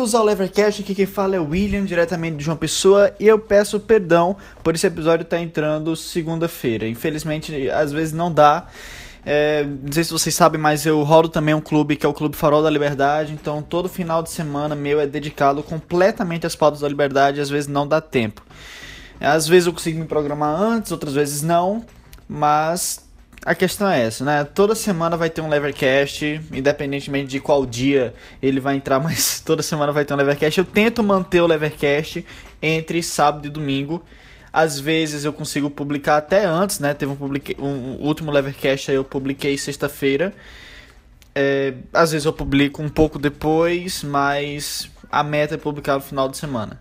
Bem-vindos ao Levercast, aqui quem fala é o William, diretamente de uma pessoa, e eu peço perdão por esse episódio estar tá entrando segunda-feira. Infelizmente, às vezes não dá. É, não sei se vocês sabem, mas eu rolo também um clube que é o Clube Farol da Liberdade, então todo final de semana meu é dedicado completamente às pautas da liberdade, às vezes não dá tempo. Às vezes eu consigo me programar antes, outras vezes não, mas a questão é essa, né? Toda semana vai ter um Levercast, independentemente de qual dia ele vai entrar, mas toda semana vai ter um Levercast. Eu tento manter o Levercast entre sábado e domingo. Às vezes eu consigo publicar até antes, né? Teve um, publique... um último Levercast aí eu publiquei sexta-feira. É... Às vezes eu publico um pouco depois, mas a meta é publicar no final de semana.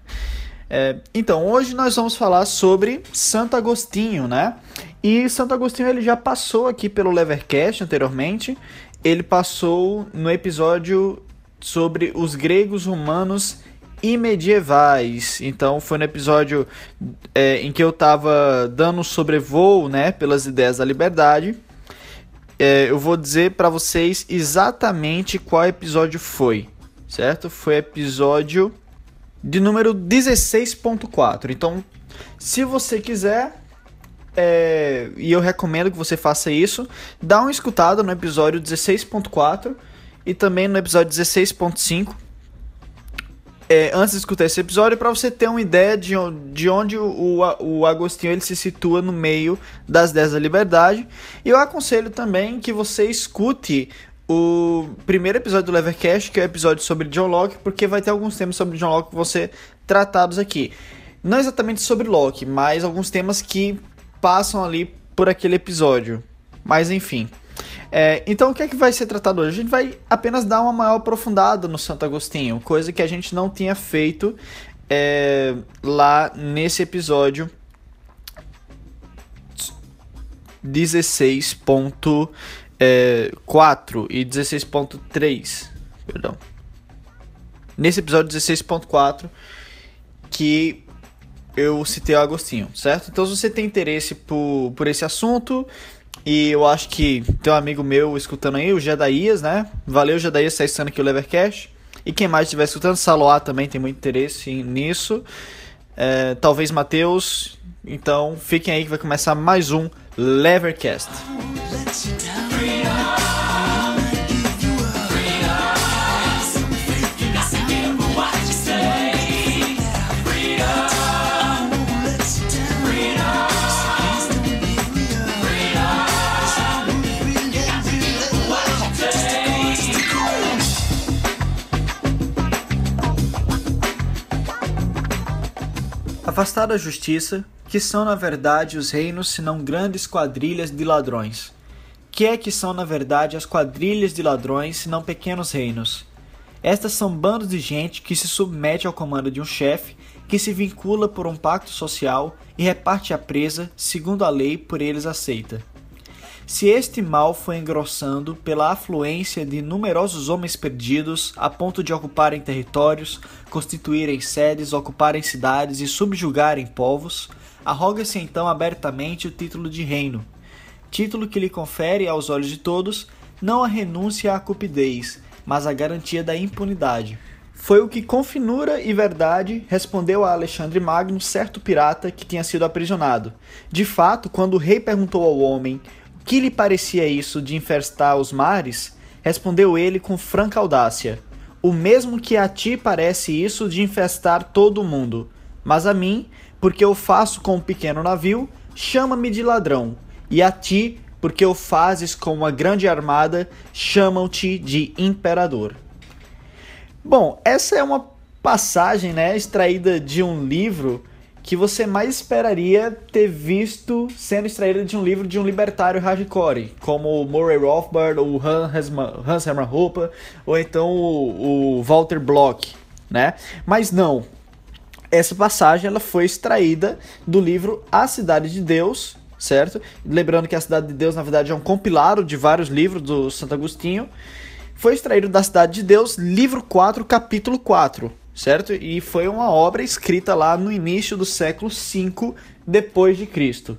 É... Então, hoje nós vamos falar sobre Santo Agostinho, né? E Santo Agostinho ele já passou aqui pelo Levercast anteriormente. Ele passou no episódio sobre os gregos romanos e medievais. Então foi no episódio é, em que eu estava dando sobrevoo, né, pelas ideias da liberdade. É, eu vou dizer para vocês exatamente qual episódio foi, certo? Foi episódio de número 16.4. Então, se você quiser, é, e eu recomendo que você faça isso. Dá uma escutada no episódio 16.4 e também no episódio 16.5. É, antes de escutar esse episódio, para você ter uma ideia de, de onde o, o Agostinho ele se situa no meio das 10 da liberdade. E eu aconselho também que você escute o primeiro episódio do Levercast, que é o episódio sobre John Locke, porque vai ter alguns temas sobre John Locke que vão ser tratados aqui. Não exatamente sobre Locke, mas alguns temas que passam ali por aquele episódio. Mas enfim. É, então o que é que vai ser tratado hoje? A gente vai apenas dar uma maior aprofundada no Santo Agostinho, coisa que a gente não tinha feito é, lá nesse episódio 16.4 é, e 16.3, perdão. Nesse episódio 16.4 que eu citei o Agostinho, certo? Então, se você tem interesse por, por esse assunto, e eu acho que tem um amigo meu escutando aí, o Jedaías, né? Valeu, Jedaías, tá estando aqui o Levercast. E quem mais estiver escutando, Saloá também tem muito interesse nisso. É, talvez Matheus. Então, fiquem aí que vai começar mais um Levercast. Afastada a justiça, que são na verdade os reinos senão grandes quadrilhas de ladrões? Que é que são na verdade as quadrilhas de ladrões senão pequenos reinos? Estas são bandos de gente que se submete ao comando de um chefe, que se vincula por um pacto social e reparte a presa, segundo a lei por eles aceita. Se este mal foi engrossando pela afluência de numerosos homens perdidos a ponto de ocuparem territórios, constituírem sedes, ocuparem cidades e subjugarem povos, arroga-se então abertamente o título de reino, título que lhe confere aos olhos de todos não a renúncia à cupidez, mas a garantia da impunidade. Foi o que com finura e verdade respondeu a Alexandre Magno certo pirata que tinha sido aprisionado. De fato, quando o rei perguntou ao homem que lhe parecia isso de infestar os mares? Respondeu ele com franca audácia: O mesmo que a ti parece isso de infestar todo o mundo. Mas a mim, porque eu faço com um pequeno navio, chama-me de ladrão. E a ti, porque o fazes com uma grande armada, chamam-te de imperador. Bom, essa é uma passagem, né, extraída de um livro que você mais esperaria ter visto sendo extraída de um livro de um libertário hardcore, como o Murray Rothbard, ou Hans Hermann Hoppe, ou então o, o Walter Block, né? Mas não. Essa passagem ela foi extraída do livro A Cidade de Deus, certo? Lembrando que A Cidade de Deus, na verdade, é um compilado de vários livros do Santo Agostinho. Foi extraído da Cidade de Deus, livro 4, capítulo 4 certo? E foi uma obra escrita lá no início do século V depois de Cristo.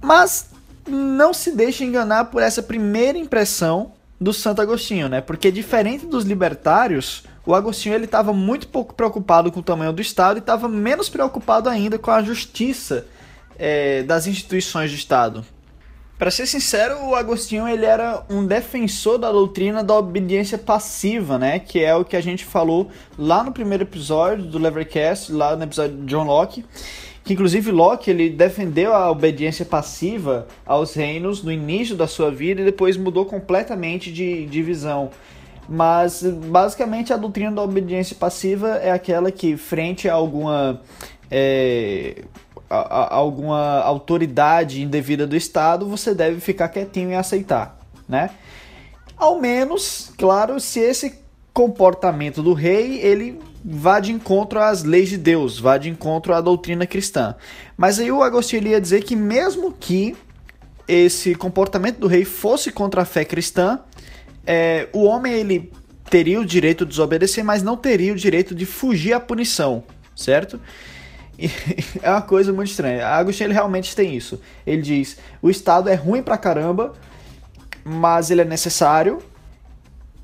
Mas não se deixe enganar por essa primeira impressão do Santo Agostinho, né? Porque diferente dos libertários, o Agostinho ele estava muito pouco preocupado com o tamanho do Estado e estava menos preocupado ainda com a justiça é, das instituições do Estado. Para ser sincero, o Agostinho ele era um defensor da doutrina da obediência passiva, né? Que é o que a gente falou lá no primeiro episódio do Levercast, lá no episódio de John Locke que inclusive Locke ele defendeu a obediência passiva aos reinos no início da sua vida e depois mudou completamente de, de visão. Mas basicamente a doutrina da obediência passiva é aquela que frente a alguma é, a, a, alguma autoridade indevida do Estado você deve ficar quietinho e aceitar, né? Ao menos, claro, se esse comportamento do rei ele vá de encontro às leis de Deus, vá de encontro à doutrina cristã. Mas aí o Agostinho ia dizer que mesmo que esse comportamento do rei fosse contra a fé cristã, é, o homem ele teria o direito de desobedecer, mas não teria o direito de fugir à punição, certo? É uma coisa muito estranha. Agostinho ele realmente tem isso. Ele diz: o Estado é ruim pra caramba, mas ele é necessário,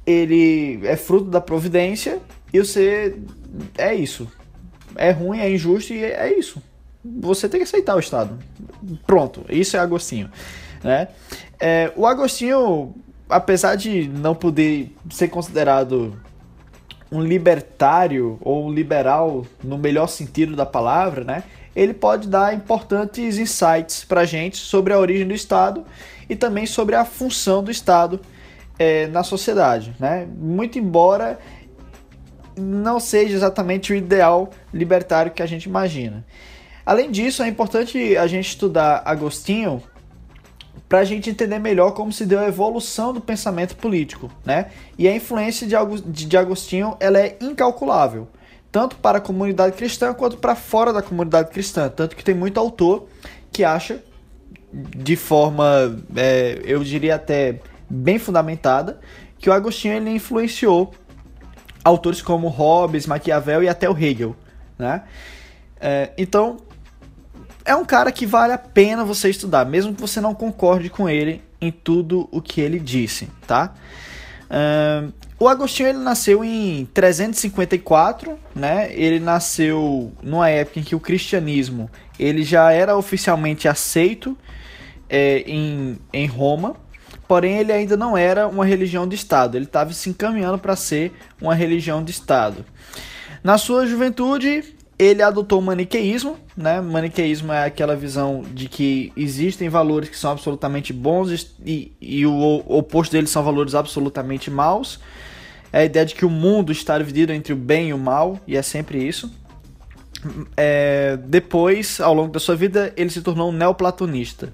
ele é fruto da providência e você. É isso. É ruim, é injusto e é isso. Você tem que aceitar o Estado. Pronto, isso é Agostinho. Né? É, o Agostinho, apesar de não poder ser considerado um libertário ou liberal no melhor sentido da palavra, né? Ele pode dar importantes insights para gente sobre a origem do Estado e também sobre a função do Estado é, na sociedade, né? Muito embora não seja exatamente o ideal libertário que a gente imagina. Além disso, é importante a gente estudar Agostinho para a gente entender melhor como se deu a evolução do pensamento político, né? E a influência de Agostinho ela é incalculável, tanto para a comunidade cristã quanto para fora da comunidade cristã, tanto que tem muito autor que acha de forma, é, eu diria até bem fundamentada, que o Agostinho ele influenciou autores como Hobbes, Maquiavel e até o Hegel, né? É, então, é um cara que vale a pena você estudar, mesmo que você não concorde com ele em tudo o que ele disse, tá? Uh, o Agostinho ele nasceu em 354, né? Ele nasceu numa época em que o cristianismo ele já era oficialmente aceito é, em, em Roma, porém ele ainda não era uma religião de Estado, ele estava se encaminhando para ser uma religião de Estado. Na sua juventude, ele adotou o maniqueísmo, né? Maniqueísmo é aquela visão de que existem valores que são absolutamente bons e, e o oposto deles são valores absolutamente maus. É a ideia de que o mundo está dividido entre o bem e o mal, e é sempre isso. É, depois, ao longo da sua vida, ele se tornou um neoplatonista.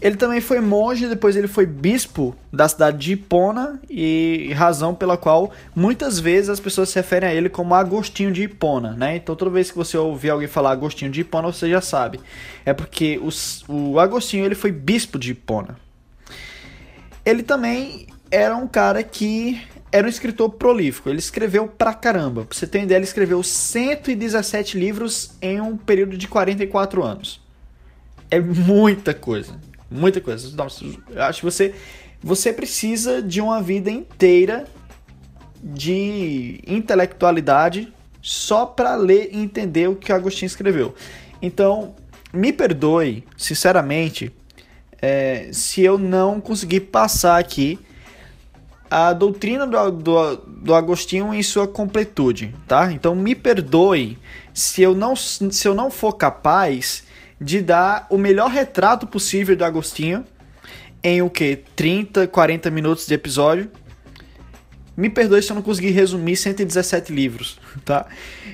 Ele também foi monge, depois ele foi bispo da cidade de Hipona, e razão pela qual muitas vezes as pessoas se referem a ele como Agostinho de Hipona, né? Então toda vez que você ouvir alguém falar Agostinho de Hipona, você já sabe. É porque os, o Agostinho ele foi bispo de Hipona. Ele também era um cara que era um escritor prolífico, ele escreveu pra caramba. Pra você ter uma ideia, ele escreveu 117 livros em um período de 44 anos. É muita coisa. Muita coisa. Nossa, eu acho que você, você precisa de uma vida inteira de intelectualidade só para ler e entender o que Agostinho escreveu. Então, me perdoe, sinceramente, é, se eu não conseguir passar aqui a doutrina do, do, do, Agostinho em sua completude, tá? Então me perdoe se eu não, se eu não for capaz de dar o melhor retrato possível do Agostinho em o que? 30, 40 minutos de episódio. Me perdoe se eu não conseguir resumir 117 livros, tá?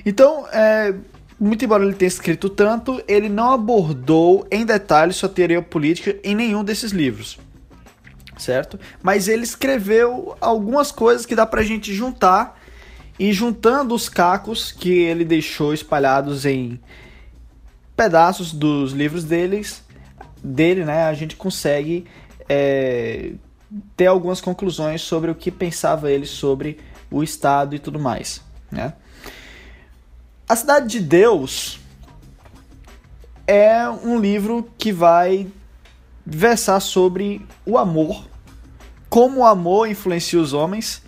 Então, é, muito embora ele tenha escrito tanto, ele não abordou em detalhes sua teoria política em nenhum desses livros, certo? Mas ele escreveu algumas coisas que dá pra gente juntar e juntando os cacos que ele deixou espalhados em pedaços dos livros deles, dele, né, a gente consegue é, ter algumas conclusões sobre o que pensava ele sobre o Estado e tudo mais. Né? A Cidade de Deus é um livro que vai versar sobre o amor como o amor influencia os homens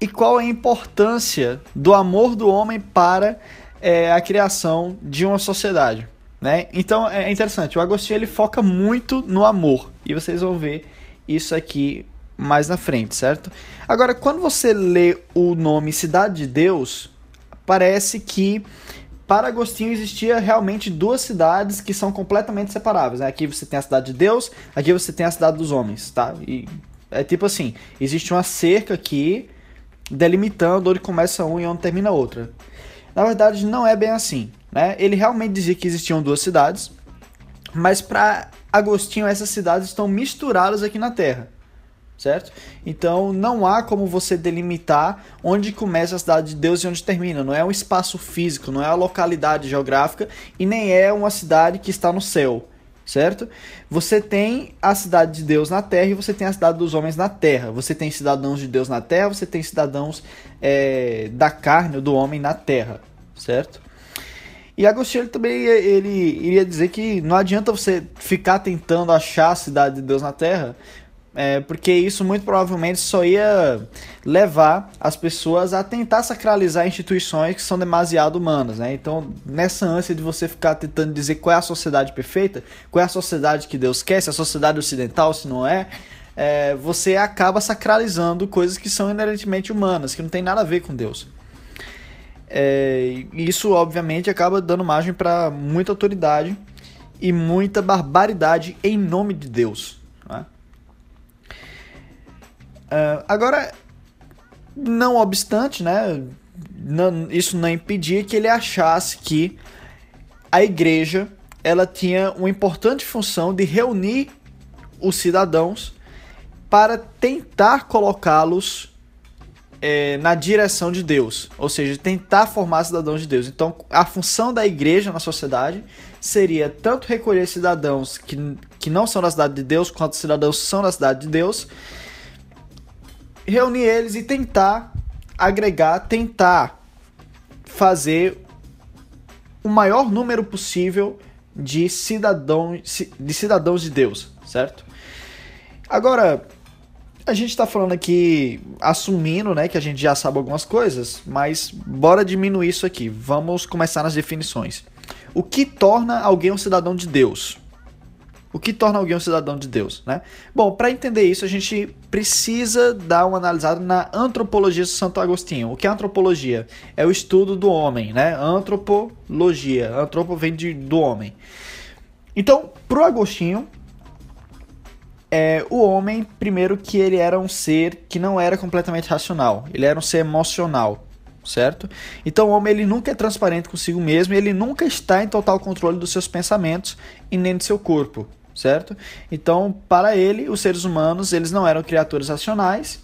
e qual é a importância do amor do homem para é, a criação de uma sociedade. Né? Então é interessante, o Agostinho ele foca muito no amor e vocês vão ver isso aqui mais na frente, certo? Agora, quando você lê o nome Cidade de Deus, parece que para Agostinho existia realmente duas cidades que são completamente separáveis. Né? Aqui você tem a cidade de Deus, aqui você tem a cidade dos homens, tá? E é tipo assim, existe uma cerca aqui delimitando onde começa um e onde termina outra. Na verdade, não é bem assim. Né? Ele realmente dizia que existiam duas cidades, mas para Agostinho essas cidades estão misturadas aqui na Terra, certo? Então não há como você delimitar onde começa a cidade de Deus e onde termina. Não é um espaço físico, não é a localidade geográfica e nem é uma cidade que está no céu certo? Você tem a cidade de Deus na terra e você tem a cidade dos homens na terra. Você tem cidadãos de Deus na terra, você tem cidadãos é, da carne, do homem na terra, certo? E Agostinho também ele iria dizer que não adianta você ficar tentando achar a cidade de Deus na terra, é, porque isso muito provavelmente só ia levar as pessoas a tentar sacralizar instituições que são demasiado humanas. Né? Então, nessa ânsia de você ficar tentando dizer qual é a sociedade perfeita, qual é a sociedade que Deus quer, se é a sociedade ocidental, se não é, é, você acaba sacralizando coisas que são inerentemente humanas, que não tem nada a ver com Deus. É, isso, obviamente, acaba dando margem para muita autoridade e muita barbaridade em nome de Deus. Uh, agora, não obstante, né, não, isso não impedia que ele achasse que a igreja ela tinha uma importante função de reunir os cidadãos para tentar colocá-los é, na direção de Deus, ou seja, tentar formar cidadãos de Deus. Então, a função da igreja na sociedade seria tanto recolher cidadãos que, que não são da cidade de Deus, quanto cidadãos que são da cidade de Deus, reunir eles e tentar agregar, tentar fazer o maior número possível de cidadãos de cidadãos de Deus, certo? Agora, a gente está falando aqui assumindo, né, que a gente já sabe algumas coisas, mas bora diminuir isso aqui. Vamos começar nas definições. O que torna alguém um cidadão de Deus? O que torna alguém um cidadão de Deus, né? Bom, para entender isso, a gente precisa dar uma analisada na antropologia de Santo Agostinho. O que é antropologia? É o estudo do homem, né? Antropologia. Antropo vem de, do homem. Então, pro Agostinho, é, o homem, primeiro que ele era um ser que não era completamente racional. Ele era um ser emocional, certo? Então o homem ele nunca é transparente consigo mesmo, ele nunca está em total controle dos seus pensamentos e nem do seu corpo certo? Então, para ele, os seres humanos, eles não eram criaturas racionais,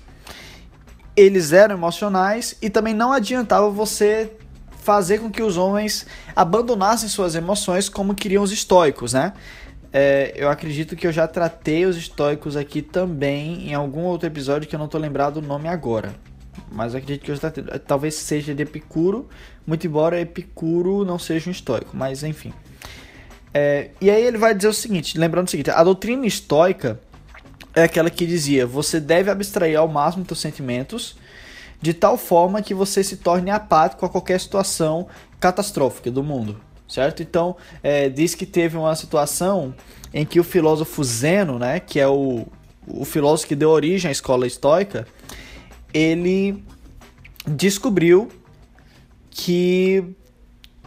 eles eram emocionais e também não adiantava você fazer com que os homens abandonassem suas emoções como queriam os estoicos, né? É, eu acredito que eu já tratei os estoicos aqui também em algum outro episódio que eu não estou lembrado o nome agora. Mas acredito que eu já tratei. Talvez seja de Epicuro, muito embora Epicuro não seja um estoico, mas enfim. É, e aí ele vai dizer o seguinte, lembrando o seguinte, a doutrina estoica é aquela que dizia, você deve abstrair ao máximo seus sentimentos, de tal forma que você se torne apático a qualquer situação catastrófica do mundo, certo? Então, é, diz que teve uma situação em que o filósofo Zeno, né, que é o, o filósofo que deu origem à escola estoica, ele descobriu que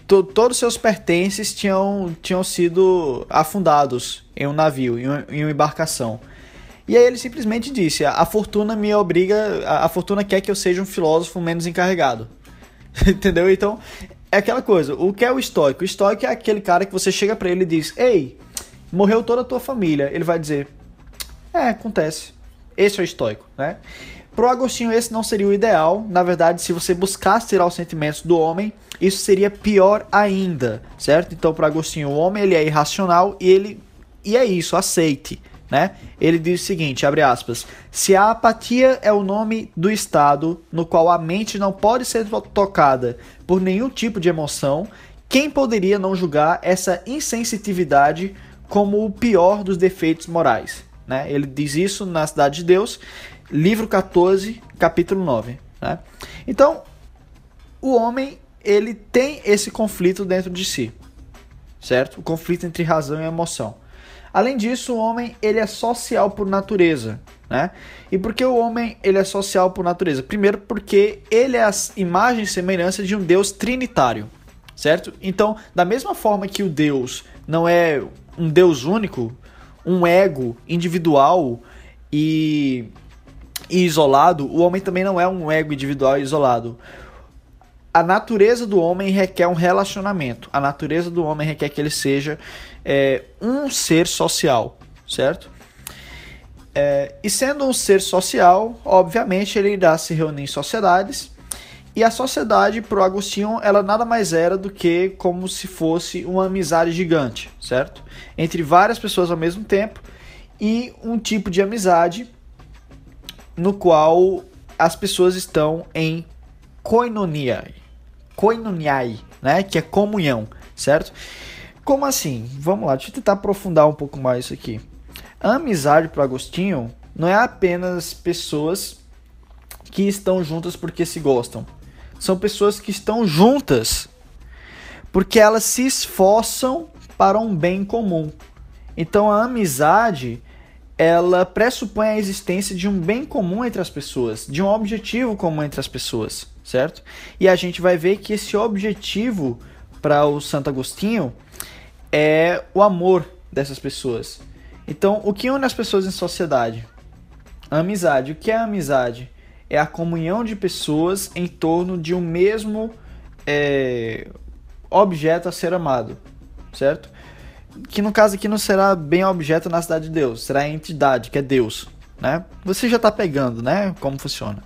to, todos os seus pertences tinham, tinham sido afundados em um navio, em, um, em uma embarcação. E aí ele simplesmente disse: a, a fortuna me obriga, a, a, fortuna quer que eu seja um filósofo menos encarregado. Entendeu? Então, é aquela coisa. O que é o estoico? O estoico é aquele cara que você chega para ele e diz: Ei, morreu toda a tua família. Ele vai dizer: É, acontece. Esse é o estoico, né? Pro Agostinho, esse não seria o ideal. Na verdade, se você buscasse tirar os sentimentos do homem, isso seria pior ainda, certo? Então, para Agostinho, o homem ele é irracional e ele e é isso, aceite, né? Ele diz o seguinte, abre aspas: "Se a apatia é o nome do estado no qual a mente não pode ser tocada por nenhum tipo de emoção, quem poderia não julgar essa insensitividade como o pior dos defeitos morais?" Né? Ele diz isso na Cidade de Deus, livro 14, capítulo 9. Né? Então, o homem ele tem esse conflito dentro de si, certo? O conflito entre razão e emoção. Além disso, o homem ele é social por natureza, né? E por que o homem ele é social por natureza? Primeiro, porque ele é a imagem e semelhança de um Deus trinitário, certo? Então, da mesma forma que o Deus não é um Deus único, um ego individual e, e isolado, o homem também não é um ego individual e isolado a natureza do homem requer um relacionamento. A natureza do homem requer que ele seja é, um ser social, certo? É, e sendo um ser social, obviamente ele irá se reunir em sociedades. E a sociedade, para o Agostinho, ela nada mais era do que como se fosse uma amizade gigante, certo? Entre várias pessoas ao mesmo tempo e um tipo de amizade no qual as pessoas estão em koinonia, koinoniai, né? Que é comunhão, certo? Como assim? Vamos lá, deixa eu tentar aprofundar um pouco mais isso aqui. A amizade para Agostinho não é apenas pessoas que estão juntas porque se gostam. São pessoas que estão juntas porque elas se esforçam para um bem comum. Então a amizade ela pressupõe a existência de um bem comum entre as pessoas, de um objetivo comum entre as pessoas, certo? E a gente vai ver que esse objetivo para o Santo Agostinho é o amor dessas pessoas. Então, o que une as pessoas em sociedade? A amizade. O que é amizade? É a comunhão de pessoas em torno de um mesmo é, objeto a ser amado, certo? que no caso aqui não será bem objeto na cidade de Deus, será a entidade, que é Deus. Né? Você já está pegando né, como funciona.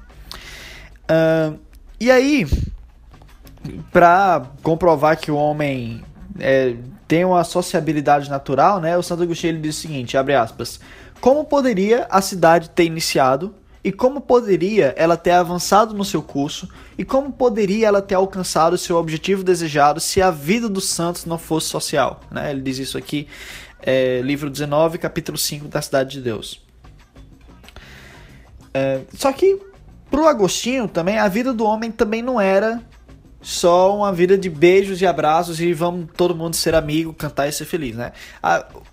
Uh, e aí, para comprovar que o homem é, tem uma sociabilidade natural, né, o Santo Agostinho ele diz o seguinte, abre aspas, como poderia a cidade ter iniciado e como poderia ela ter avançado no seu curso? E como poderia ela ter alcançado o seu objetivo desejado se a vida dos santos não fosse social? Né? Ele diz isso aqui, é, livro 19, capítulo 5 da Cidade de Deus. É, só que, para o Agostinho também, a vida do homem também não era só uma vida de beijos e abraços e vamos todo mundo ser amigo, cantar e ser feliz, né?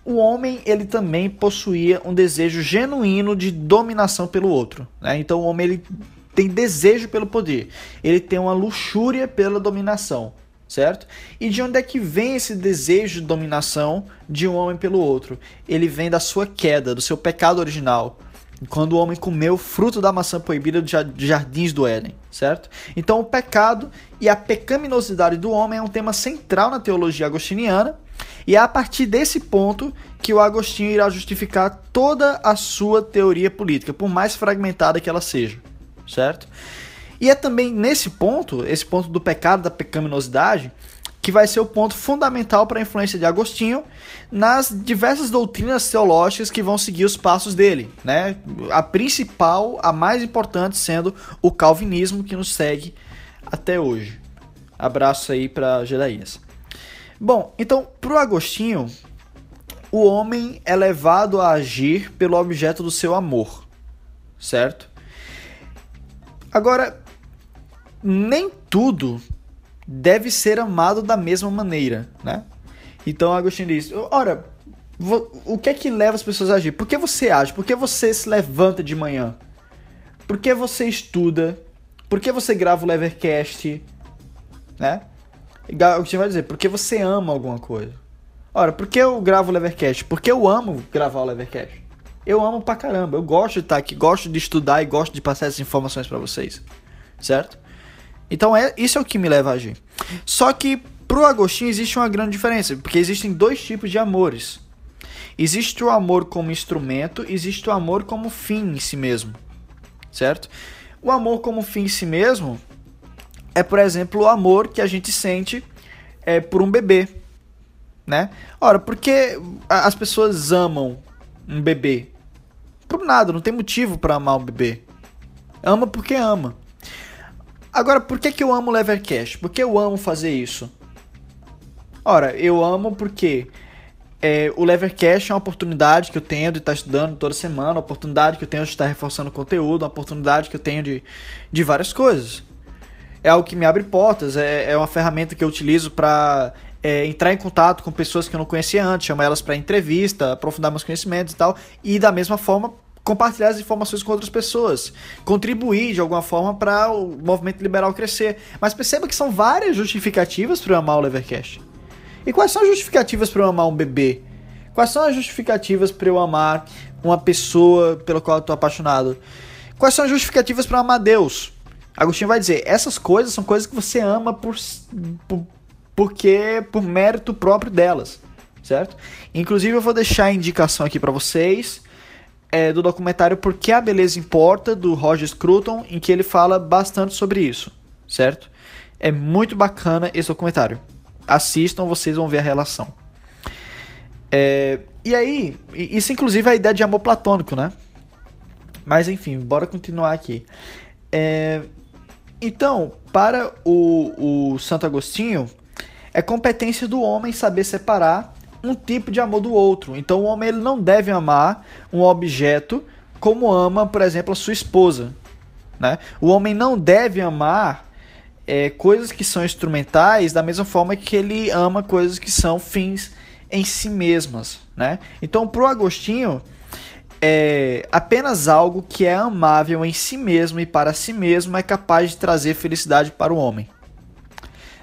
o homem ele também possuía um desejo genuíno de dominação pelo outro, né? Então o homem ele tem desejo pelo poder, ele tem uma luxúria pela dominação, certo? E de onde é que vem esse desejo de dominação de um homem pelo outro? Ele vem da sua queda, do seu pecado original, quando o homem comeu o fruto da maçã proibida dos jardins do Éden, certo? Então o pecado e a pecaminosidade do homem é um tema central na teologia agostiniana, e é a partir desse ponto que o Agostinho irá justificar toda a sua teoria política, por mais fragmentada que ela seja, certo? E é também nesse ponto, esse ponto do pecado, da pecaminosidade, que vai ser o ponto fundamental para a influência de Agostinho nas diversas doutrinas teológicas que vão seguir os passos dele, né? A principal, a mais importante sendo o calvinismo que nos segue até hoje. Abraço aí para Jedaías. Bom, então, para o Agostinho, o homem é levado a agir pelo objeto do seu amor, certo? Agora, nem tudo deve ser amado da mesma maneira, né? Então Agostinho diz: ora, o que é que leva as pessoas a agir? Por que você age? Por que você se levanta de manhã? Por que você estuda? Por que você grava o Levercast? Né? Agostinho vai dizer: porque você ama alguma coisa. Ora, por que eu gravo o Levercast? Porque eu amo gravar o Levercast. Eu amo pra caramba. Eu gosto de estar aqui, gosto de estudar e gosto de passar essas informações para vocês. Certo? Então é isso é o que me leva a agir. Só que pro Agostinho existe uma grande diferença, porque existem dois tipos de amores. Existe o amor como instrumento, existe o amor como fim em si mesmo. Certo? O amor como fim em si mesmo é, por exemplo, o amor que a gente sente é, por um bebê, né? Ora, por que as pessoas amam um bebê? Por nada, não tem motivo para amar um bebê. Ama porque ama. Agora, por que, que eu amo Levercast? Por que eu amo fazer isso? Ora, eu amo porque É, o Levercast é uma oportunidade que eu tenho de estar estudando toda semana, uma oportunidade que eu tenho de estar reforçando conteúdo, uma oportunidade que eu tenho de, de várias coisas. É algo que me abre portas, é, é uma ferramenta que eu utilizo para é, entrar em contato com pessoas que eu não conhecia antes, chamar elas para entrevista, aprofundar meus conhecimentos e tal, e da mesma forma compartilhar as informações com outras pessoas, contribuir de alguma forma para o movimento liberal crescer. Mas perceba que são várias justificativas para eu amar o Levercast. E quais são as justificativas para eu amar um bebê? Quais são as justificativas para eu amar uma pessoa pela qual eu estou apaixonado? Quais são as justificativas para amar Deus? Agostinho vai dizer: essas coisas são coisas que você ama por, por porque por mérito próprio delas, certo? Inclusive eu vou deixar a indicação aqui para vocês é, do documentário Por que a Beleza Importa, do Roger Scruton, em que ele fala bastante sobre isso, certo? É muito bacana esse documentário. Assistam, vocês vão ver a relação. É, e aí, isso inclusive é a ideia de amor platônico, né? Mas enfim, bora continuar aqui. É, então, para o, o Santo Agostinho, é competência do homem saber separar um tipo de amor do outro. Então o homem ele não deve amar um objeto como ama, por exemplo, a sua esposa. Né? O homem não deve amar é, coisas que são instrumentais da mesma forma que ele ama coisas que são fins em si mesmas. Né? Então, para o Agostinho, é, apenas algo que é amável em si mesmo e para si mesmo é capaz de trazer felicidade para o homem.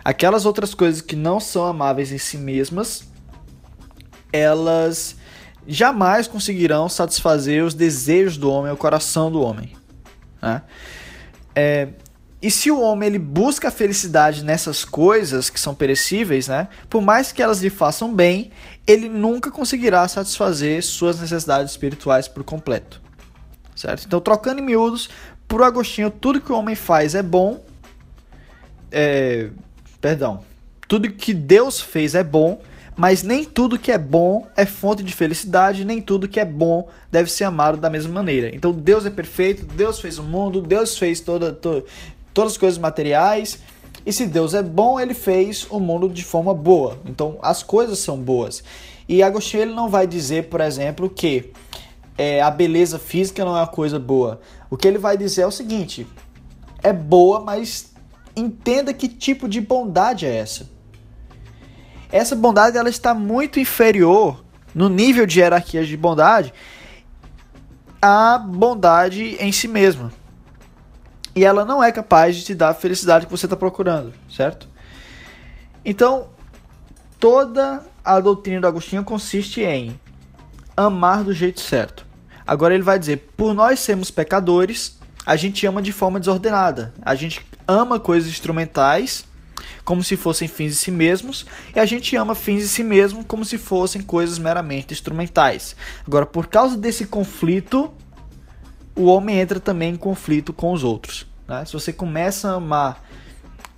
Aquelas outras coisas que não são amáveis em si mesmas elas jamais conseguirão satisfazer os desejos do homem, o coração do homem. Né? É, e se o homem ele busca a felicidade nessas coisas que são perecíveis, né, por mais que elas lhe façam bem, ele nunca conseguirá satisfazer suas necessidades espirituais por completo. Certo? Então, trocando em miúdos, por Agostinho, tudo que o homem faz é bom. É, perdão. Tudo que Deus fez é bom mas nem tudo que é bom é fonte de felicidade, nem tudo que é bom deve ser amado da mesma maneira. Então Deus é perfeito, Deus fez o mundo, Deus fez toda, to, todas as coisas materiais. E se Deus é bom, ele fez o mundo de forma boa. Então as coisas são boas. E Agostinho ele não vai dizer, por exemplo, que é, a beleza física não é uma coisa boa. O que ele vai dizer é o seguinte: é boa, mas entenda que tipo de bondade é essa. Essa bondade ela está muito inferior no nível de hierarquia de bondade à bondade em si mesma. E ela não é capaz de te dar a felicidade que você está procurando, certo? Então, toda a doutrina do Agostinho consiste em amar do jeito certo. Agora ele vai dizer: por nós sermos pecadores, a gente ama de forma desordenada. A gente ama coisas instrumentais como se fossem fins em si mesmos, e a gente ama fins em si mesmo como se fossem coisas meramente instrumentais. Agora, por causa desse conflito, o homem entra também em conflito com os outros. Né? Se você começa a amar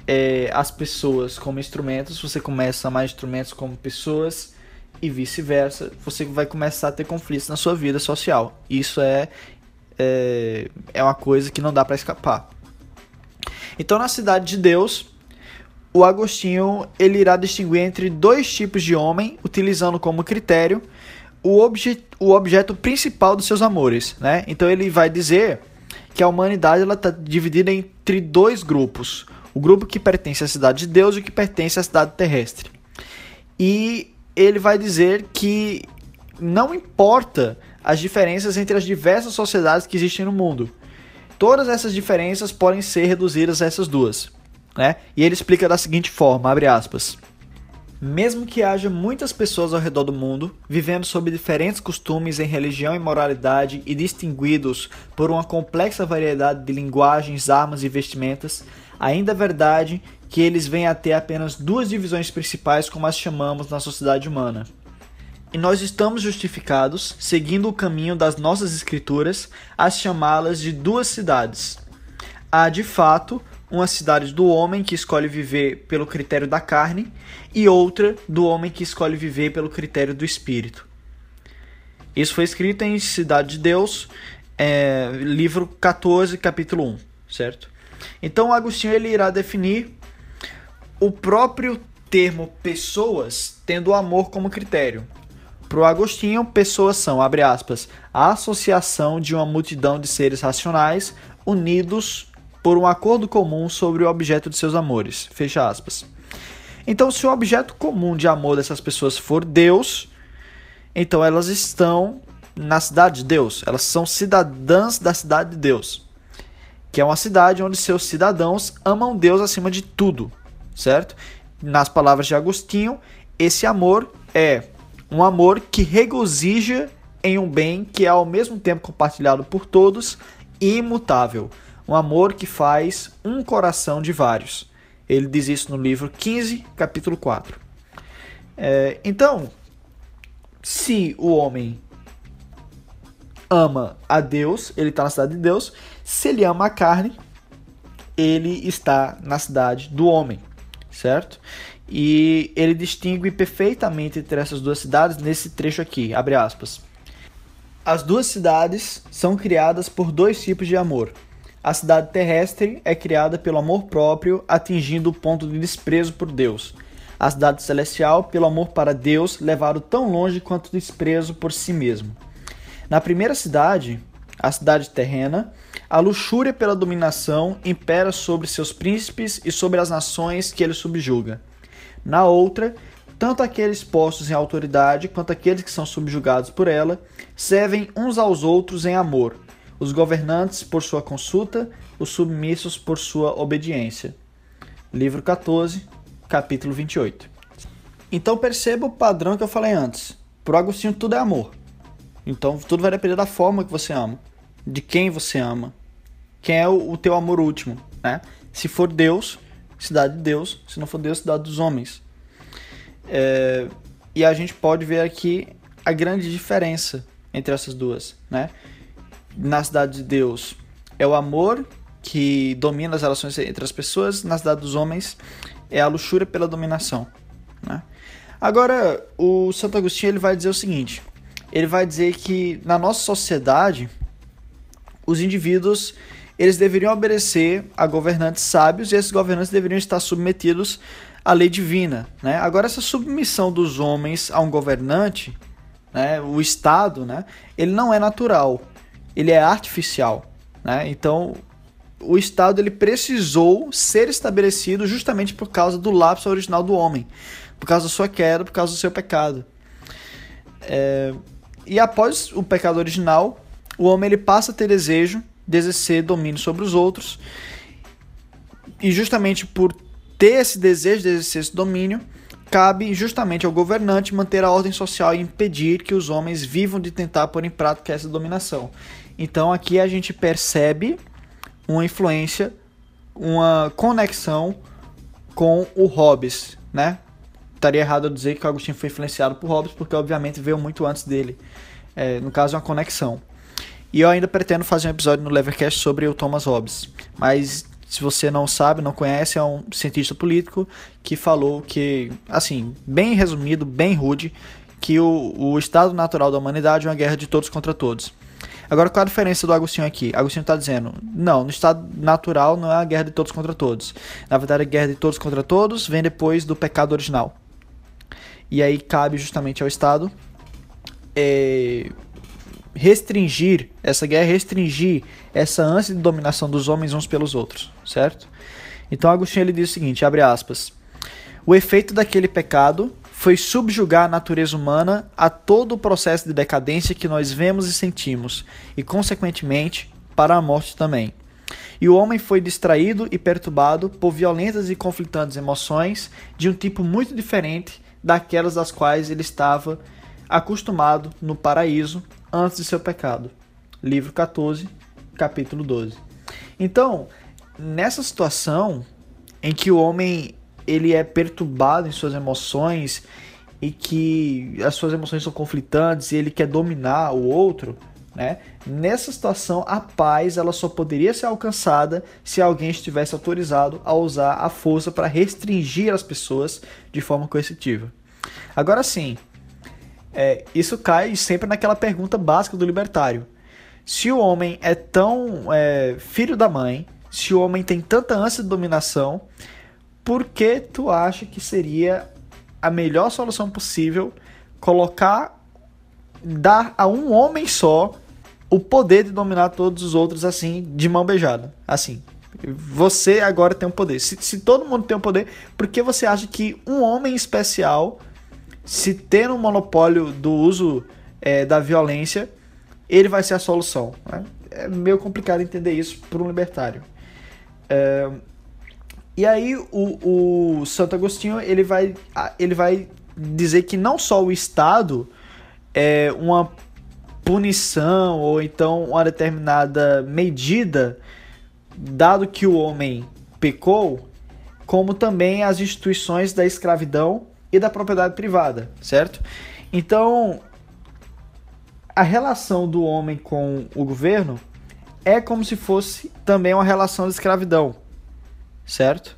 é, as pessoas como instrumentos, você começa a amar instrumentos como pessoas e vice-versa, você vai começar a ter conflitos na sua vida social. Isso é, é, é uma coisa que não dá para escapar. Então, na cidade de Deus, o Agostinho ele irá distinguir entre dois tipos de homem, utilizando como critério o, obje o objeto principal dos seus amores. Né? Então ele vai dizer que a humanidade está dividida entre dois grupos: o grupo que pertence à cidade de Deus e o que pertence à cidade terrestre. E ele vai dizer que não importa as diferenças entre as diversas sociedades que existem no mundo. Todas essas diferenças podem ser reduzidas a essas duas. Né? E ele explica da seguinte forma, abre aspas. Mesmo que haja muitas pessoas ao redor do mundo, vivendo sob diferentes costumes em religião e moralidade e distinguidos por uma complexa variedade de linguagens, armas e vestimentas, ainda é verdade que eles vêm a ter apenas duas divisões principais como as chamamos na sociedade humana. E nós estamos justificados, seguindo o caminho das nossas escrituras, a chamá-las de duas cidades. Há, de fato, uma cidade do homem que escolhe viver pelo critério da carne e outra do homem que escolhe viver pelo critério do espírito. Isso foi escrito em Cidade de Deus, é, livro 14, capítulo 1, certo? Então Agostinho ele irá definir o próprio termo pessoas tendo o amor como critério. Para o Agostinho, pessoas são, abre aspas, a associação de uma multidão de seres racionais unidos por um acordo comum sobre o objeto de seus amores. Fecha aspas. Então, se o objeto comum de amor dessas pessoas for Deus, então elas estão na cidade de Deus. Elas são cidadãs da cidade de Deus, que é uma cidade onde seus cidadãos amam Deus acima de tudo, certo? Nas palavras de Agostinho, esse amor é um amor que regozija em um bem que é ao mesmo tempo compartilhado por todos e imutável. Um amor que faz um coração de vários. Ele diz isso no livro 15, capítulo 4. É, então, se o homem ama a Deus, ele está na cidade de Deus. Se ele ama a carne, ele está na cidade do homem, certo? E ele distingue perfeitamente entre essas duas cidades nesse trecho aqui, abre aspas. As duas cidades são criadas por dois tipos de amor. A cidade terrestre é criada pelo amor próprio, atingindo o ponto de desprezo por Deus. A cidade celestial, pelo amor para Deus, levado tão longe quanto desprezo por si mesmo. Na primeira cidade, a cidade terrena, a luxúria pela dominação impera sobre seus príncipes e sobre as nações que ele subjuga. Na outra, tanto aqueles postos em autoridade quanto aqueles que são subjugados por ela servem uns aos outros em amor, os governantes por sua consulta, os submissos por sua obediência. Livro 14, capítulo 28. Então perceba o padrão que eu falei antes. Para Agostinho tudo é amor. Então tudo vai depender da forma que você ama, de quem você ama, quem é o, teu amor último, né? Se for Deus, cidade de Deus, se não for Deus, cidade dos homens. É, e a gente pode ver aqui a grande diferença entre essas duas, né? Na cidade de Deus é o amor que domina as relações entre as pessoas, na cidade dos homens é a luxúria pela dominação, né? Agora, o Santo Agostinho ele vai dizer o seguinte: ele vai dizer que na nossa sociedade os indivíduos eles deveriam obedecer a governantes sábios e esses governantes deveriam estar submetidos à lei divina. Né? Agora, essa submissão dos homens a um governante, né, o Estado, né, ele não é natural, ele é artificial. Né? Então, o Estado ele precisou ser estabelecido justamente por causa do lapso original do homem, por causa da sua queda, por causa do seu pecado. É... E após o pecado original, o homem ele passa a ter desejo de exercer domínio sobre os outros. E justamente por ter esse desejo de exercer esse domínio, cabe justamente ao governante manter a ordem social e impedir que os homens vivam de tentar pôr em prática essa dominação. Então aqui a gente percebe uma influência, uma conexão com o Hobbes, né? Estaria errado eu dizer que o Agostinho foi influenciado por Hobbes, porque obviamente veio muito antes dele. É, no caso, é uma conexão. E eu ainda pretendo fazer um episódio no Levercast sobre o Thomas Hobbes. Mas se você não sabe, não conhece, é um cientista político que falou que, assim, bem resumido, bem rude, que o, o estado natural da humanidade é uma guerra de todos contra todos. Agora, qual a diferença do Agostinho aqui? Agostinho está dizendo, não, no estado natural não é a guerra de todos contra todos. Na verdade, a guerra de todos contra todos vem depois do pecado original. E aí cabe justamente ao Estado é, restringir essa guerra, restringir essa ânsia de dominação dos homens uns pelos outros, certo? Então Agostinho ele diz o seguinte, abre aspas: O efeito daquele pecado foi subjugar a natureza humana a todo o processo de decadência que nós vemos e sentimos, e consequentemente para a morte também. E o homem foi distraído e perturbado por violentas e conflitantes emoções de um tipo muito diferente daquelas das quais ele estava acostumado no paraíso antes de seu pecado. Livro 14, capítulo 12. Então, nessa situação em que o homem ele é perturbado em suas emoções e que as suas emoções são conflitantes e ele quer dominar o outro, né? Nessa situação, a paz ela só poderia ser alcançada se alguém estivesse autorizado a usar a força para restringir as pessoas de forma coercitiva. Agora sim, é, isso cai sempre naquela pergunta básica do libertário. Se o homem é tão é, filho da mãe, se o homem tem tanta ânsia de dominação, por que tu acha que seria a melhor solução possível colocar dar a um homem só o poder de dominar todos os outros assim, de mão beijada. Assim. Você agora tem o um poder. Se, se todo mundo tem o um poder, por que você acha que um homem especial, se ter um monopólio do uso é, da violência, ele vai ser a solução? Né? É meio complicado entender isso para um libertário. É, e aí o, o Santo Agostinho ele vai, ele vai dizer que não só o Estado é uma punição ou então uma determinada medida, dado que o homem pecou, como também as instituições da escravidão e da propriedade privada, certo? Então, a relação do homem com o governo é como se fosse também uma relação de escravidão, certo?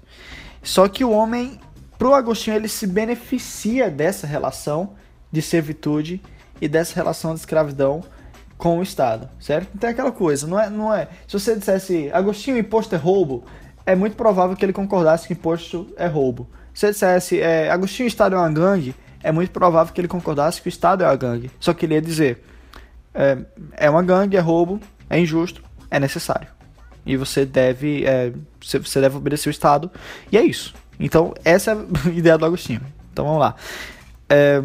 Só que o homem, pro Agostinho, ele se beneficia dessa relação de servitude e dessa relação de escravidão com o Estado, certo? Então é aquela coisa, não é, não é. Se você dissesse Agostinho, imposto é roubo, é muito provável que ele concordasse que imposto é roubo. Se você dissesse é, Agostinho, o Estado é uma gangue, é muito provável que ele concordasse que o Estado é uma gangue. Só que ele ia dizer é, é uma gangue, é roubo, é injusto, é necessário. E você deve, é, você deve obedecer o Estado. E é isso. Então, essa é a ideia do Agostinho. Então vamos lá. É,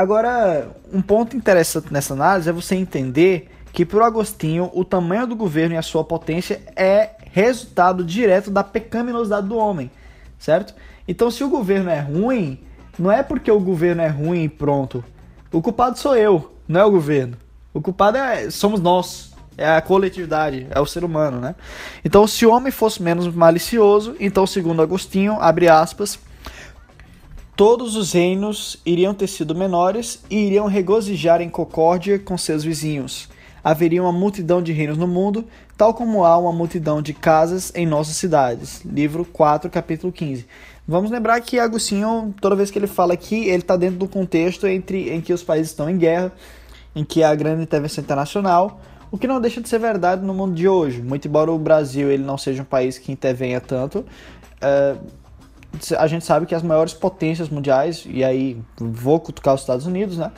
Agora, um ponto interessante nessa análise é você entender que para o Agostinho o tamanho do governo e a sua potência é resultado direto da pecaminosidade do homem, certo? Então, se o governo é ruim, não é porque o governo é ruim e pronto. O culpado sou eu, não é o governo. O culpado é somos nós, é a coletividade, é o ser humano, né? Então, se o homem fosse menos malicioso, então, segundo Agostinho, abre aspas, todos os reinos iriam ter sido menores e iriam regozijar em concórdia com seus vizinhos. Haveria uma multidão de reinos no mundo, tal como há uma multidão de casas em nossas cidades. Livro 4, capítulo 15. Vamos lembrar que Agostinho, toda vez que ele fala aqui, ele está dentro do contexto entre, em que os países estão em guerra, em que há grande intervenção internacional, o que não deixa de ser verdade no mundo de hoje. Muito embora o Brasil ele não seja um país que intervenha tanto, uh, a gente sabe que as maiores potências mundiais, e aí vou cutucar os Estados Unidos, né?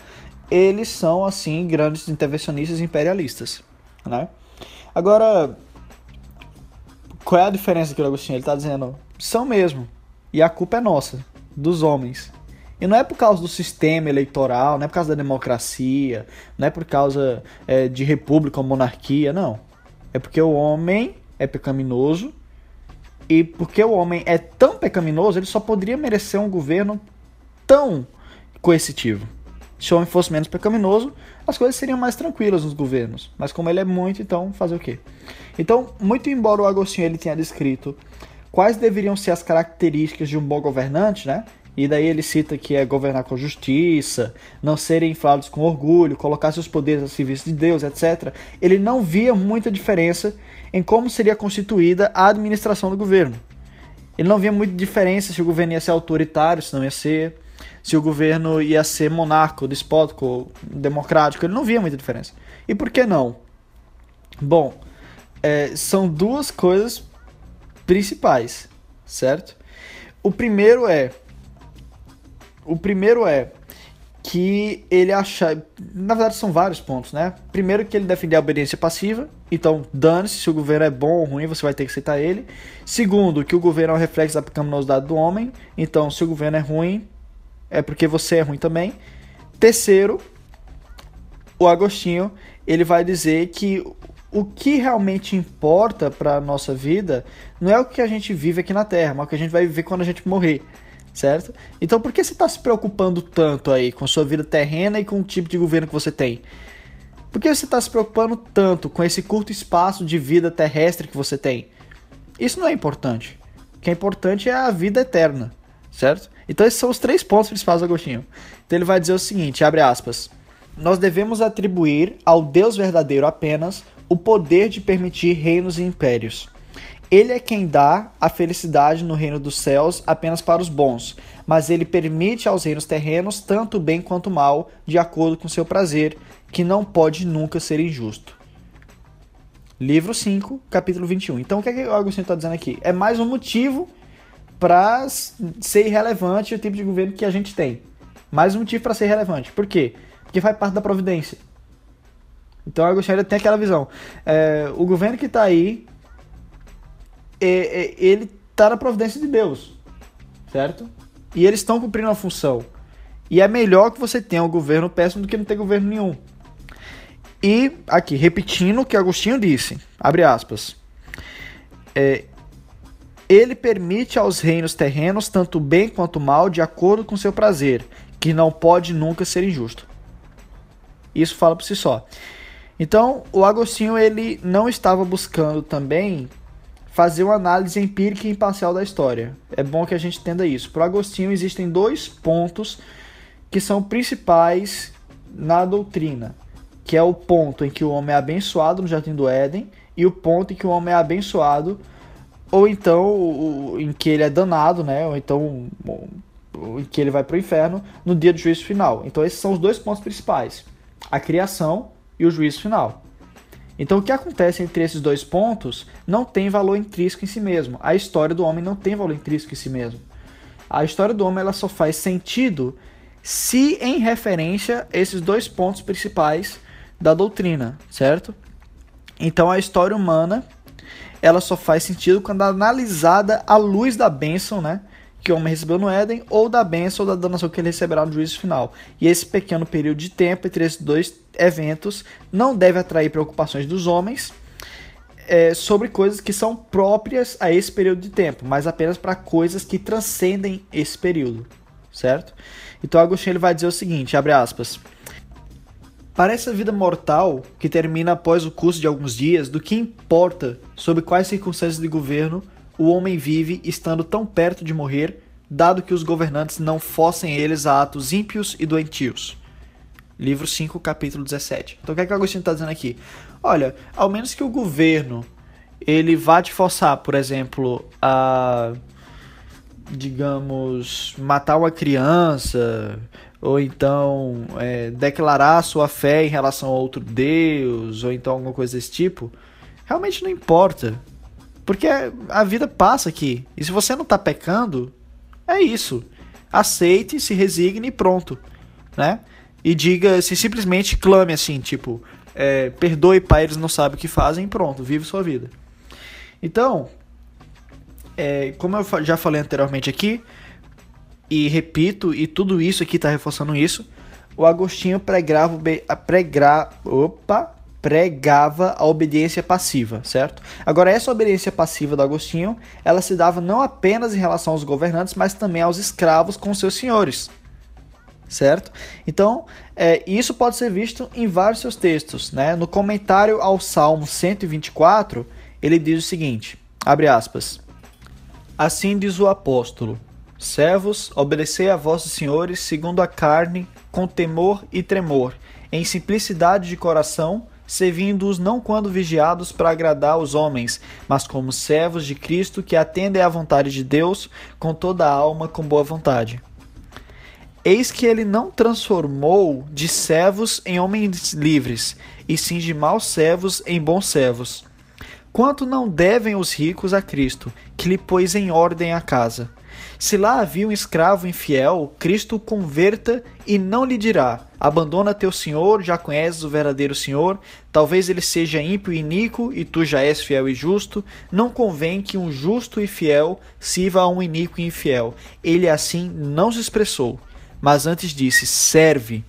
Eles são, assim, grandes intervencionistas imperialistas, né? Agora, qual é a diferença que o Agostinho ele está dizendo? São mesmo. E a culpa é nossa, dos homens. E não é por causa do sistema eleitoral, não é por causa da democracia, não é por causa é, de república ou monarquia, não. É porque o homem é pecaminoso e porque o homem é tão pecaminoso, ele só poderia merecer um governo tão coercitivo. Se o homem fosse menos pecaminoso, as coisas seriam mais tranquilas nos governos. Mas como ele é muito, então fazer o quê? Então, muito embora o Agostinho ele tenha descrito quais deveriam ser as características de um bom governante, né? E daí ele cita que é governar com justiça, não serem inflados com orgulho, colocar seus poderes a serviço de Deus, etc. Ele não via muita diferença em como seria constituída a administração do governo. Ele não via muita diferença se o governo ia ser autoritário, se não ia ser, se o governo ia ser monarco, despótico, democrático. Ele não via muita diferença. E por que não? Bom, é, são duas coisas principais, certo? O primeiro é o primeiro é que ele acha. Na verdade, são vários pontos, né? Primeiro, que ele defende a obediência passiva. Então, dane-se se o governo é bom ou ruim, você vai ter que aceitar ele. Segundo, que o governo é um reflexo da pecaminosidade do homem. Então, se o governo é ruim, é porque você é ruim também. Terceiro, o Agostinho ele vai dizer que o que realmente importa para a nossa vida não é o que a gente vive aqui na Terra, mas o que a gente vai viver quando a gente morrer certo? Então por que você está se preocupando tanto aí com sua vida terrena e com o tipo de governo que você tem? Por que você está se preocupando tanto com esse curto espaço de vida terrestre que você tem? Isso não é importante. O que é importante é a vida eterna, certo? Então esses são os três pontos principais do Agostinho. Então ele vai dizer o seguinte, abre aspas. Nós devemos atribuir ao Deus verdadeiro apenas o poder de permitir reinos e impérios ele é quem dá a felicidade no reino dos céus apenas para os bons, mas ele permite aos reinos terrenos tanto bem quanto mal, de acordo com seu prazer, que não pode nunca ser injusto. Livro 5, capítulo 21. Então o que, é que o Agostinho está dizendo aqui? É mais um motivo para ser irrelevante o tipo de governo que a gente tem. Mais um motivo para ser relevante. Por quê? porque faz parte da providência. Então Agostinho tem aquela visão. É, o governo que está aí, é, é, ele está na providência de Deus, certo? E eles estão cumprindo a função. E é melhor que você tenha um governo péssimo do que não ter governo nenhum. E aqui, repetindo o que Agostinho disse, abre aspas. É, ele permite aos reinos terrenos tanto bem quanto mal de acordo com seu prazer, que não pode nunca ser injusto. Isso fala por si só. Então, o Agostinho ele não estava buscando também fazer uma análise empírica e imparcial da história. É bom que a gente entenda isso. Para Agostinho existem dois pontos que são principais na doutrina, que é o ponto em que o homem é abençoado no jardim do Éden e o ponto em que o homem é abençoado ou então o, em que ele é danado, né? Ou então em que ele vai para o inferno no dia do juízo final. Então esses são os dois pontos principais: a criação e o juízo final. Então o que acontece entre esses dois pontos não tem valor intrínseco em si mesmo. A história do homem não tem valor intrínseco em si mesmo. A história do homem ela só faz sentido se em referência a esses dois pontos principais da doutrina, certo? Então a história humana ela só faz sentido quando analisada à luz da bênção, né? Que o homem recebeu no Éden, ou da bênção ou da danação que ele receberá no juízo final. E esse pequeno período de tempo entre esses dois eventos não deve atrair preocupações dos homens é, sobre coisas que são próprias a esse período de tempo, mas apenas para coisas que transcendem esse período, certo? Então Agostinho ele vai dizer o seguinte, abre aspas. Para essa vida mortal, que termina após o curso de alguns dias, do que importa sob quais circunstâncias de governo o homem vive estando tão perto de morrer, dado que os governantes não fossem eles a atos ímpios e doentios. Livro 5, capítulo 17. Então o que é que o Agostinho está dizendo aqui? Olha, ao menos que o governo ele vá te forçar, por exemplo, a digamos, matar uma criança, ou então é, declarar sua fé em relação a outro Deus, ou então alguma coisa desse tipo, realmente não importa. Porque a vida passa aqui. E se você não está pecando, é isso. Aceite, se resigne e pronto. Né? E diga, se simplesmente clame assim, tipo, é, perdoe pai, eles não sabem o que fazem, pronto, vive sua vida. Então, é, como eu já falei anteriormente aqui, e repito, e tudo isso aqui está reforçando isso, o Agostinho pregava, pregra, opa, pregava a obediência passiva, certo? Agora, essa obediência passiva do Agostinho, ela se dava não apenas em relação aos governantes, mas também aos escravos com seus senhores, certo? Então, é, isso pode ser visto em vários seus textos, né? No comentário ao Salmo 124, ele diz o seguinte, abre aspas, Assim diz o apóstolo, Servos, obedecei a vossos senhores segundo a carne, com temor e tremor, em simplicidade de coração, servindo-os não quando vigiados para agradar os homens, mas como servos de Cristo que atendem à vontade de Deus com toda a alma com boa vontade. Eis que ele não transformou de servos em homens livres, e sim de maus servos em bons servos. Quanto não devem os ricos a Cristo, que lhe pôs em ordem a casa? Se lá havia um escravo infiel, Cristo o converta e não lhe dirá: Abandona teu senhor, já conheces o verdadeiro senhor, talvez ele seja ímpio e iníquo, e tu já és fiel e justo. Não convém que um justo e fiel sirva a um iníquo e infiel. Ele assim não se expressou, mas antes disse: Serve.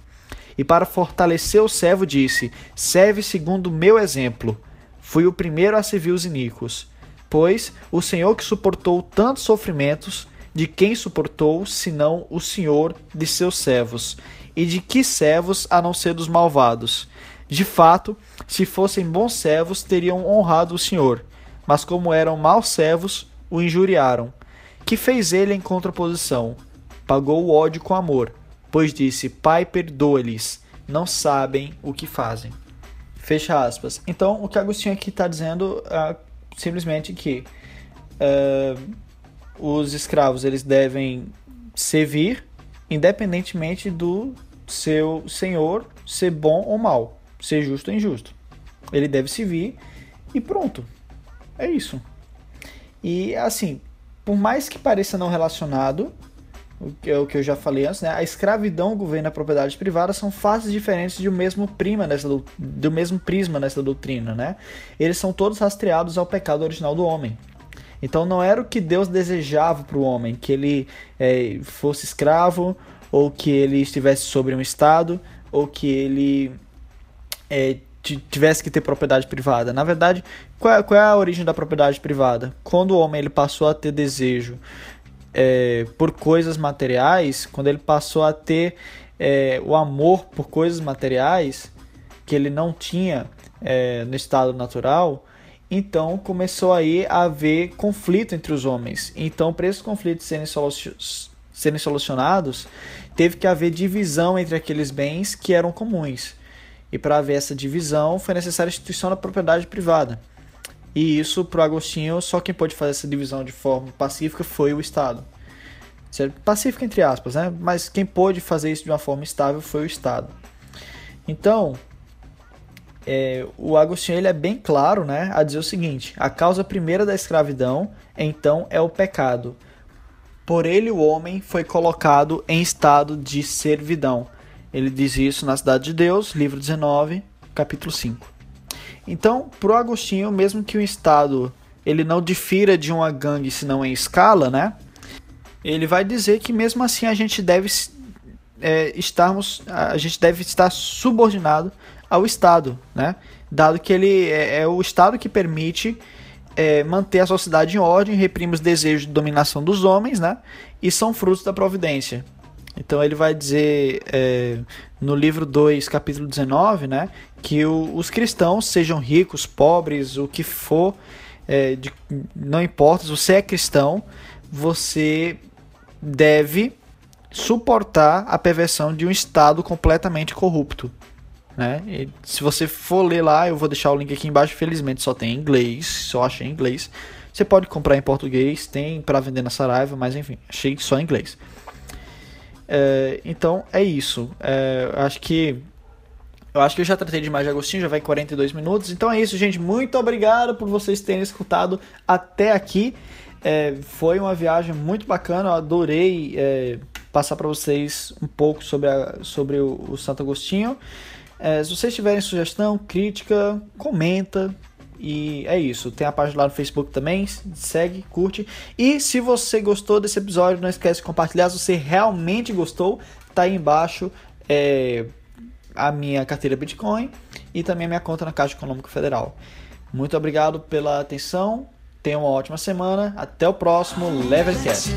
E para fortalecer o servo, disse: Serve segundo o meu exemplo. Fui o primeiro a servir os iníquos. Pois o Senhor que suportou tantos sofrimentos de quem suportou, senão o Senhor de seus servos? E de que servos a não ser dos malvados? De fato, se fossem bons servos, teriam honrado o Senhor, mas como eram maus servos, o injuriaram. Que fez ele em contraposição? Pagou o ódio com amor, pois disse: Pai, perdoa-lhes, não sabem o que fazem. Fecha aspas. Então, o que Agostinho aqui está dizendo é simplesmente que uh, os escravos eles devem servir independentemente do seu senhor ser bom ou mal, ser justo ou injusto. Ele deve servir e pronto. É isso. E assim, por mais que pareça não relacionado, o que, é eu já falei antes, né? A escravidão, o governo e a propriedade privada são faces diferentes do mesmo prima nessa do mesmo prisma nessa doutrina, né? Eles são todos rastreados ao pecado original do homem. Então não era o que Deus desejava para o homem, que ele é, fosse escravo, ou que ele estivesse sobre um estado, ou que ele é, tivesse que ter propriedade privada. Na verdade, qual é, qual é, a origem da propriedade privada? Quando o homem ele passou a ter desejo é, por coisas materiais, quando ele passou a ter é, o amor por coisas materiais que ele não tinha é, no estado natural, então começou aí a haver conflito entre os homens. Então, para esses conflitos serem, serem solucionados, teve que haver divisão entre aqueles bens que eram comuns. E para haver essa divisão, foi necessária a instituição da propriedade privada. E isso, para Agostinho, só quem pôde fazer essa divisão de forma pacífica foi o Estado. Pacífica entre aspas, né? Mas quem pôde fazer isso de uma forma estável foi o Estado. Então, é, o Agostinho ele é bem claro né, a dizer o seguinte: a causa primeira da escravidão, então, é o pecado. Por ele o homem foi colocado em estado de servidão. Ele diz isso na Cidade de Deus, livro 19, capítulo 5. Então, para o Agostinho, mesmo que o Estado ele não difira de uma gangue senão em escala, né? Ele vai dizer que mesmo assim a gente deve é, estarmos, a gente deve estar subordinado ao Estado, né? Dado que ele é, é o Estado que permite é, manter a sociedade em ordem, reprime os desejos de dominação dos homens, né? E são frutos da providência. Então ele vai dizer é, no livro 2, capítulo 19, né, que o, os cristãos, sejam ricos, pobres, o que for, é, de, não importa, se você é cristão, você deve suportar a perversão de um Estado completamente corrupto. Né? E se você for ler lá, eu vou deixar o link aqui embaixo. Felizmente só tem em inglês, só achei em inglês. Você pode comprar em português, tem para vender na Saraiva, mas enfim, achei só em inglês. É, então é isso. É, acho que eu acho que eu já tratei demais de Agostinho, já vai 42 minutos. Então é isso, gente. Muito obrigado por vocês terem escutado até aqui. É, foi uma viagem muito bacana. Eu adorei é, passar para vocês um pouco sobre, a, sobre o, o Santo Agostinho. É, se vocês tiverem sugestão, crítica, comenta, e é isso. Tem a página lá no Facebook também. Segue, curte. E se você gostou desse episódio, não esquece de compartilhar. Se você realmente gostou, tá aí embaixo é, a minha carteira Bitcoin e também a minha conta na Caixa Econômica Federal. Muito obrigado pela atenção. Tenha uma ótima semana. Até o próximo Levelcast.